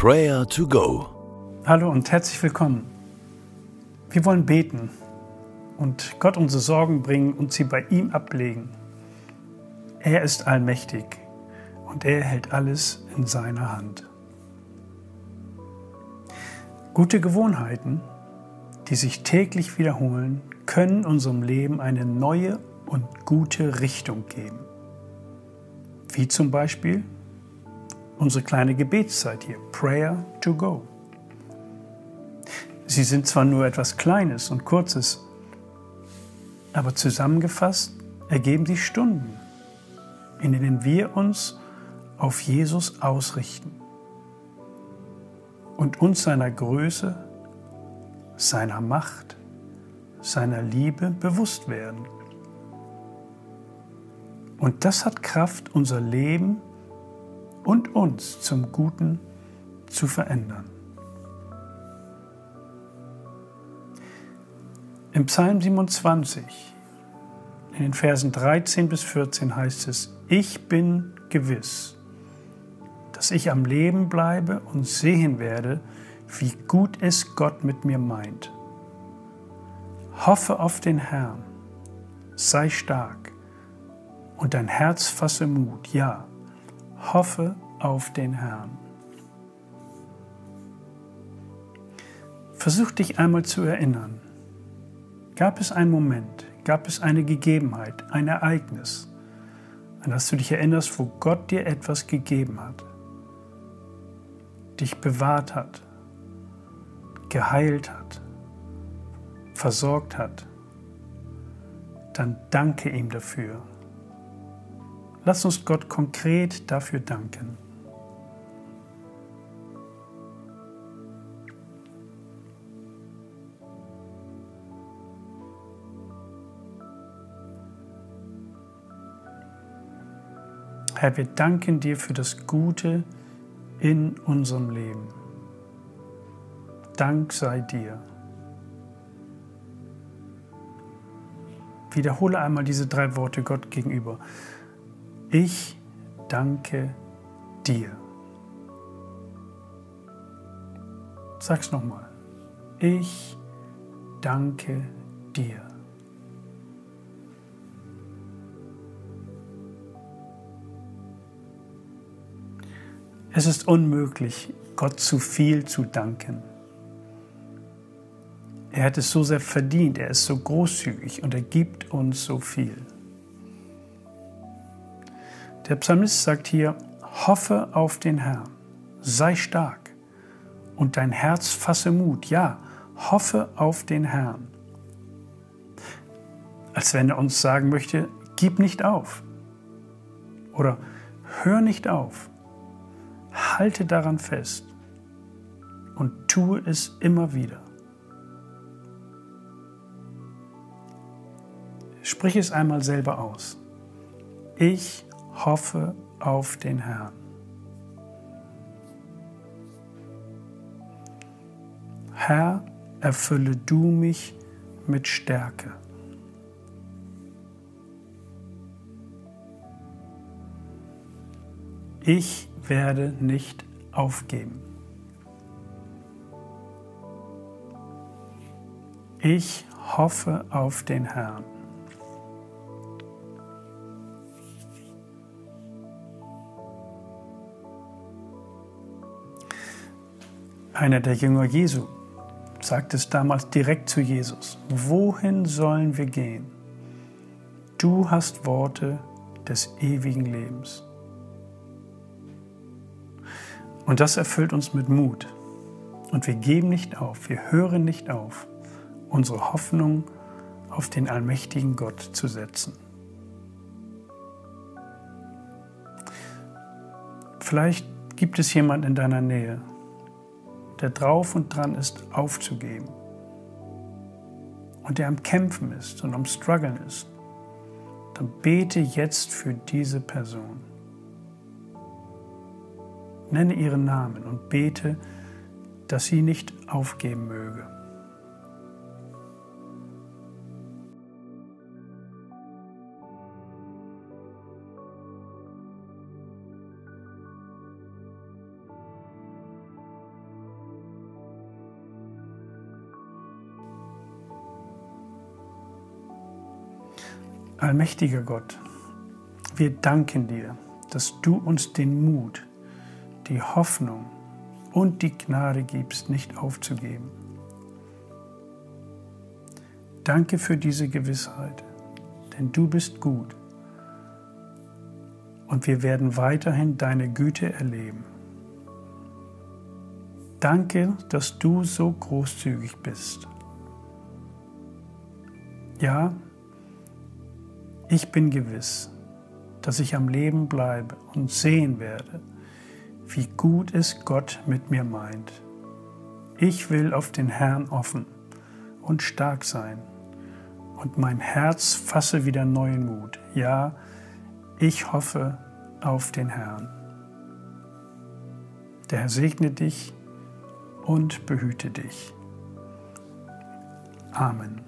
Prayer to Go. Hallo und herzlich willkommen. Wir wollen beten und Gott unsere Sorgen bringen und sie bei ihm ablegen. Er ist allmächtig und er hält alles in seiner Hand. Gute Gewohnheiten, die sich täglich wiederholen, können unserem Leben eine neue und gute Richtung geben. Wie zum Beispiel unsere kleine Gebetszeit hier, Prayer to Go. Sie sind zwar nur etwas Kleines und Kurzes, aber zusammengefasst ergeben sie Stunden, in denen wir uns auf Jesus ausrichten und uns seiner Größe, seiner Macht, seiner Liebe bewusst werden. Und das hat Kraft, unser Leben und uns zum Guten zu verändern. Im Psalm 27, in den Versen 13 bis 14 heißt es, ich bin gewiss, dass ich am Leben bleibe und sehen werde, wie gut es Gott mit mir meint. Hoffe auf den Herrn, sei stark und dein Herz fasse Mut, ja, Hoffe auf den Herrn. Versuch dich einmal zu erinnern. Gab es einen Moment, gab es eine Gegebenheit, ein Ereignis, an das du dich erinnerst, wo Gott dir etwas gegeben hat, dich bewahrt hat, geheilt hat, versorgt hat, dann danke ihm dafür. Lass uns Gott konkret dafür danken. Herr, wir danken dir für das Gute in unserem Leben. Dank sei dir. Wiederhole einmal diese drei Worte Gott gegenüber. Ich danke dir. Sag's nochmal. Ich danke dir. Es ist unmöglich, Gott zu viel zu danken. Er hat es so sehr verdient, er ist so großzügig und er gibt uns so viel. Der Psalmist sagt hier, hoffe auf den Herrn, sei stark und dein Herz fasse Mut. Ja, hoffe auf den Herrn. Als wenn er uns sagen möchte, gib nicht auf oder hör nicht auf, halte daran fest und tue es immer wieder. Sprich es einmal selber aus. Ich hoffe auf den Herrn. Herr, erfülle du mich mit Stärke. Ich werde nicht aufgeben. Ich hoffe auf den Herrn. Einer der Jünger Jesu sagt es damals direkt zu Jesus. Wohin sollen wir gehen? Du hast Worte des ewigen Lebens. Und das erfüllt uns mit Mut. Und wir geben nicht auf, wir hören nicht auf, unsere Hoffnung auf den allmächtigen Gott zu setzen. Vielleicht gibt es jemand in deiner Nähe, der drauf und dran ist, aufzugeben. Und der am Kämpfen ist und am Struggeln ist, dann bete jetzt für diese Person. Nenne ihren Namen und bete, dass sie nicht aufgeben möge. Allmächtiger Gott, wir danken dir, dass du uns den Mut, die Hoffnung und die Gnade gibst, nicht aufzugeben. Danke für diese Gewissheit, denn du bist gut und wir werden weiterhin deine Güte erleben. Danke, dass du so großzügig bist. Ja, ich bin gewiss, dass ich am Leben bleibe und sehen werde, wie gut es Gott mit mir meint. Ich will auf den Herrn offen und stark sein und mein Herz fasse wieder neuen Mut. Ja, ich hoffe auf den Herrn. Der Herr segne dich und behüte dich. Amen.